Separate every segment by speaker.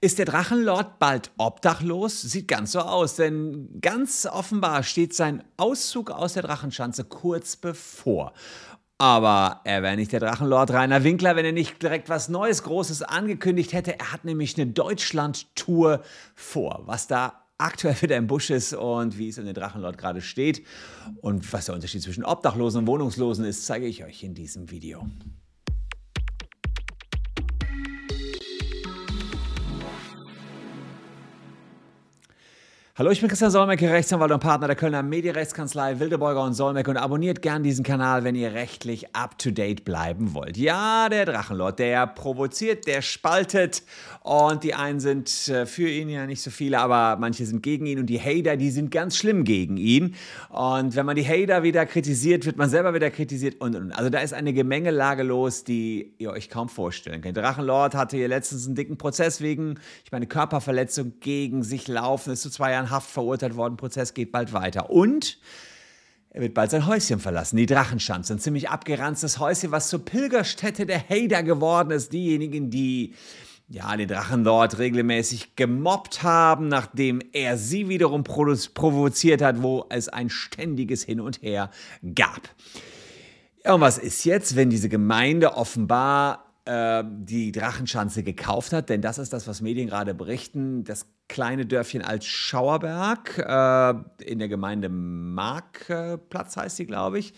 Speaker 1: Ist der Drachenlord bald obdachlos? Sieht ganz so aus, denn ganz offenbar steht sein Auszug aus der Drachenschanze kurz bevor. Aber er wäre nicht der Drachenlord Rainer Winkler, wenn er nicht direkt was Neues, Großes angekündigt hätte. Er hat nämlich eine Deutschland-Tour vor. Was da aktuell wieder im Busch ist und wie es in den Drachenlord gerade steht und was der Unterschied zwischen Obdachlosen und Wohnungslosen ist, zeige ich euch in diesem Video. Hallo, ich bin Christian Solmecke, Rechtsanwalt und Partner der Kölner Medienrechtskanzlei Wildeborger und Solmecke und abonniert gern diesen Kanal, wenn ihr rechtlich up-to-date bleiben wollt. Ja, der Drachenlord, der provoziert, der spaltet und die einen sind äh, für ihn ja nicht so viele, aber manche sind gegen ihn und die Hater, die sind ganz schlimm gegen ihn. Und wenn man die Hater wieder kritisiert, wird man selber wieder kritisiert und, und. Also da ist eine Gemengelage los, die ihr euch kaum vorstellen könnt. Drachenlord hatte hier letztens einen dicken Prozess wegen, ich meine, Körperverletzung gegen sich laufen, ist zu zwei Jahren Haft verurteilt worden. Prozess geht bald weiter. Und er wird bald sein Häuschen verlassen, die Drachenschanze. Ein ziemlich abgeranztes Häuschen, was zur Pilgerstätte der Hater geworden ist. Diejenigen, die ja, den Drachen dort regelmäßig gemobbt haben, nachdem er sie wiederum provoziert hat, wo es ein ständiges Hin und Her gab. Ja, und was ist jetzt, wenn diese Gemeinde offenbar äh, die Drachenschanze gekauft hat, denn das ist das, was Medien gerade berichten. Das kleine Dörfchen als Schauerberg äh, in der Gemeinde Markplatz heißt sie, glaube ich,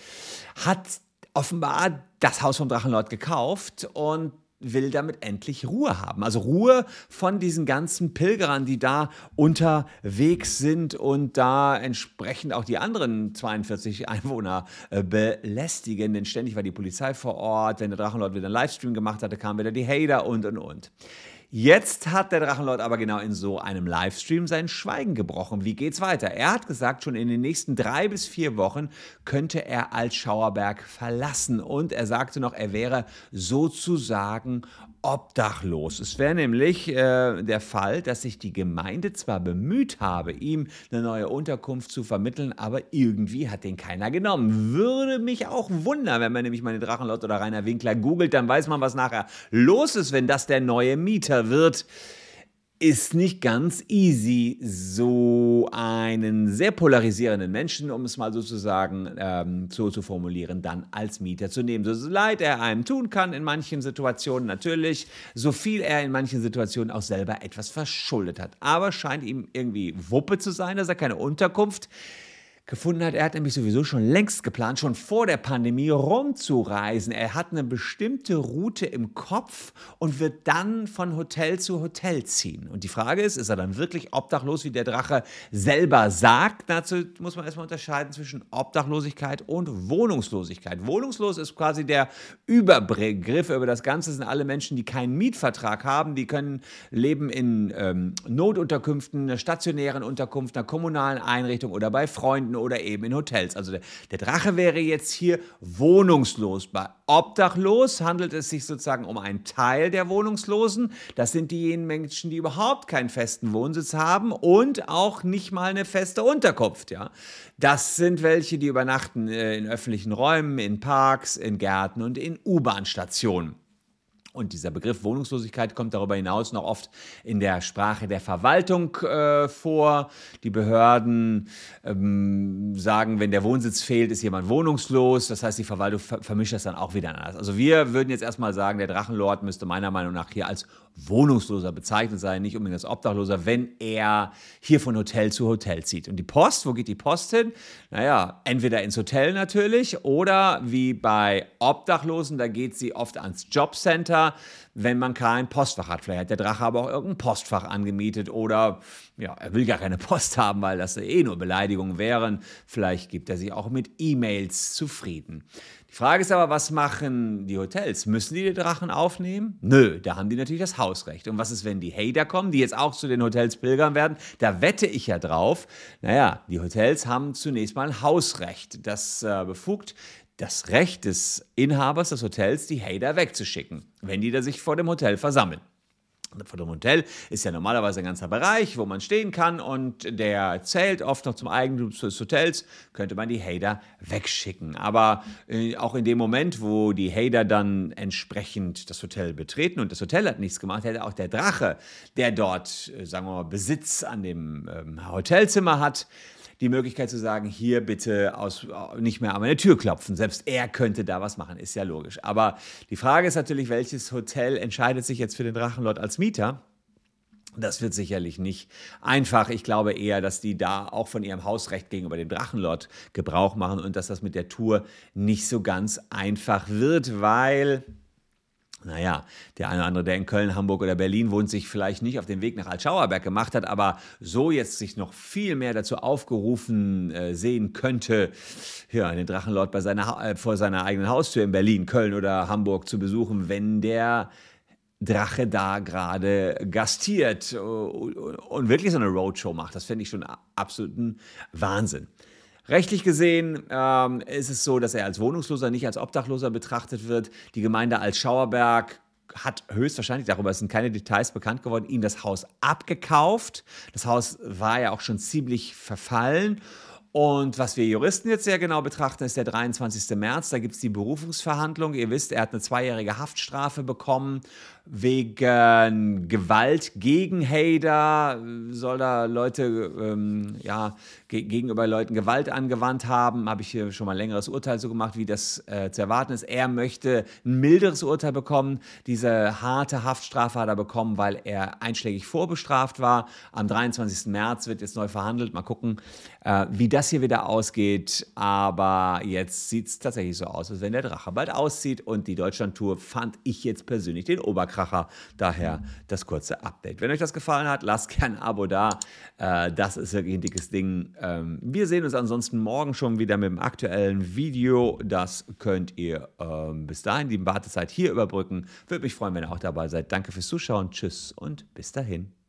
Speaker 1: hat offenbar das Haus vom Drachenlord gekauft und will damit endlich Ruhe haben. Also Ruhe von diesen ganzen Pilgerern, die da unterwegs sind und da entsprechend auch die anderen 42 Einwohner äh, belästigen. Denn ständig war die Polizei vor Ort. Wenn der Drachenlord wieder einen Livestream gemacht hatte, kamen wieder die Hater und und und. Jetzt hat der Drachenlord aber genau in so einem Livestream sein Schweigen gebrochen. Wie geht's weiter? Er hat gesagt, schon in den nächsten drei bis vier Wochen könnte er Altschauerberg verlassen. Und er sagte noch, er wäre sozusagen obdachlos. Es wäre nämlich äh, der Fall, dass sich die Gemeinde zwar bemüht habe, ihm eine neue Unterkunft zu vermitteln, aber irgendwie hat den keiner genommen. Würde mich auch wundern, wenn man nämlich meine Drachenlord oder Rainer Winkler googelt, dann weiß man, was nachher los ist, wenn das der neue Mieter wird ist nicht ganz easy, so einen sehr polarisierenden Menschen, um es mal sozusagen ähm, so zu formulieren, dann als Mieter zu nehmen. So leid er einem tun kann in manchen Situationen natürlich, so viel er in manchen Situationen auch selber etwas verschuldet hat. Aber scheint ihm irgendwie Wuppe zu sein, dass er keine Unterkunft gefunden hat. Er hat nämlich sowieso schon längst geplant, schon vor der Pandemie rumzureisen. Er hat eine bestimmte Route im Kopf und wird dann von Hotel zu Hotel ziehen. Und die Frage ist, ist er dann wirklich obdachlos, wie der Drache selber sagt? Dazu muss man erstmal unterscheiden zwischen Obdachlosigkeit und Wohnungslosigkeit. Wohnungslos ist quasi der Überbegriff über das Ganze. Das sind alle Menschen, die keinen Mietvertrag haben. Die können leben in ähm, Notunterkünften, einer stationären Unterkunft, einer kommunalen Einrichtung oder bei Freunden oder eben in Hotels. Also der, der Drache wäre jetzt hier wohnungslos. Bei obdachlos handelt es sich sozusagen um einen Teil der Wohnungslosen. Das sind diejenigen Menschen, die überhaupt keinen festen Wohnsitz haben und auch nicht mal eine feste Unterkunft. Ja? Das sind welche, die übernachten äh, in öffentlichen Räumen, in Parks, in Gärten und in U-Bahn-Stationen. Und dieser Begriff Wohnungslosigkeit kommt darüber hinaus noch oft in der Sprache der Verwaltung äh, vor. Die Behörden ähm, sagen, wenn der Wohnsitz fehlt, ist jemand wohnungslos. Das heißt, die Verwaltung ver vermischt das dann auch wieder anders. Also wir würden jetzt erstmal sagen, der Drachenlord müsste meiner Meinung nach hier als Wohnungsloser bezeichnet sein, nicht unbedingt als Obdachloser, wenn er hier von Hotel zu Hotel zieht. Und die Post, wo geht die Post hin? Naja, entweder ins Hotel natürlich oder wie bei Obdachlosen, da geht sie oft ans Jobcenter, wenn man kein Postfach hat. Vielleicht hat der Drache aber auch irgendein Postfach angemietet oder ja, er will gar keine Post haben, weil das eh nur Beleidigungen wären. Vielleicht gibt er sich auch mit E-Mails zufrieden. Die Frage ist aber, was machen die Hotels? Müssen die die Drachen aufnehmen? Nö, da haben die natürlich das Hausrecht. Und was ist, wenn die Hater kommen, die jetzt auch zu den Hotels pilgern werden? Da wette ich ja drauf. Naja, die Hotels haben zunächst mal Hausrecht. Das äh, befugt das Recht des Inhabers des Hotels, die Hater wegzuschicken, wenn die da sich vor dem Hotel versammeln. Vor dem Hotel ist ja normalerweise ein ganzer Bereich, wo man stehen kann und der zählt oft noch zum Eigentum des Hotels, könnte man die Hater wegschicken. Aber äh, auch in dem Moment, wo die Hater dann entsprechend das Hotel betreten und das Hotel hat nichts gemacht, hätte auch der Drache, der dort, äh, sagen wir mal, Besitz an dem ähm, Hotelzimmer hat, die Möglichkeit zu sagen, hier bitte aus, nicht mehr an meine Tür klopfen. Selbst er könnte da was machen, ist ja logisch. Aber die Frage ist natürlich, welches Hotel entscheidet sich jetzt für den Drachenlord als Mieter? Das wird sicherlich nicht einfach. Ich glaube eher, dass die da auch von ihrem Hausrecht gegenüber dem Drachenlord Gebrauch machen und dass das mit der Tour nicht so ganz einfach wird, weil naja, der eine oder andere, der in Köln, Hamburg oder Berlin wohnt, sich vielleicht nicht auf den Weg nach Altschauerberg gemacht hat, aber so jetzt sich noch viel mehr dazu aufgerufen äh, sehen könnte, ja, den Drachenlord bei seiner, äh, vor seiner eigenen Haustür in Berlin, Köln oder Hamburg zu besuchen, wenn der Drache da gerade gastiert und wirklich so eine Roadshow macht. Das fände ich schon absoluten Wahnsinn. Rechtlich gesehen ähm, ist es so, dass er als Wohnungsloser, nicht als Obdachloser betrachtet wird. Die Gemeinde als Schauerberg hat höchstwahrscheinlich, darüber sind keine Details bekannt geworden, ihm das Haus abgekauft. Das Haus war ja auch schon ziemlich verfallen. Und was wir Juristen jetzt sehr genau betrachten, ist der 23. März. Da gibt es die Berufungsverhandlung. Ihr wisst, er hat eine zweijährige Haftstrafe bekommen wegen Gewalt gegen Hader. Soll da Leute, ähm, ja, ge gegenüber Leuten Gewalt angewandt haben. Habe ich hier schon mal ein längeres Urteil so gemacht, wie das äh, zu erwarten ist. Er möchte ein milderes Urteil bekommen. Diese harte Haftstrafe hat er bekommen, weil er einschlägig vorbestraft war. Am 23. März wird jetzt neu verhandelt. Mal gucken, äh, wie das hier wieder ausgeht. Aber jetzt sieht es tatsächlich so aus, als wenn der Drache bald auszieht. Und die Deutschlandtour fand ich jetzt persönlich den Oberkracher. Daher das kurze Update. Wenn euch das gefallen hat, lasst gerne ein Abo da. Äh, das ist wirklich ein dickes Ding. Ähm, wir sehen uns ansonsten morgen schon wieder mit dem aktuellen Video. Das könnt ihr ähm, bis dahin die Wartezeit hier überbrücken. Würde mich freuen, wenn ihr auch dabei seid. Danke fürs Zuschauen. Tschüss und bis dahin.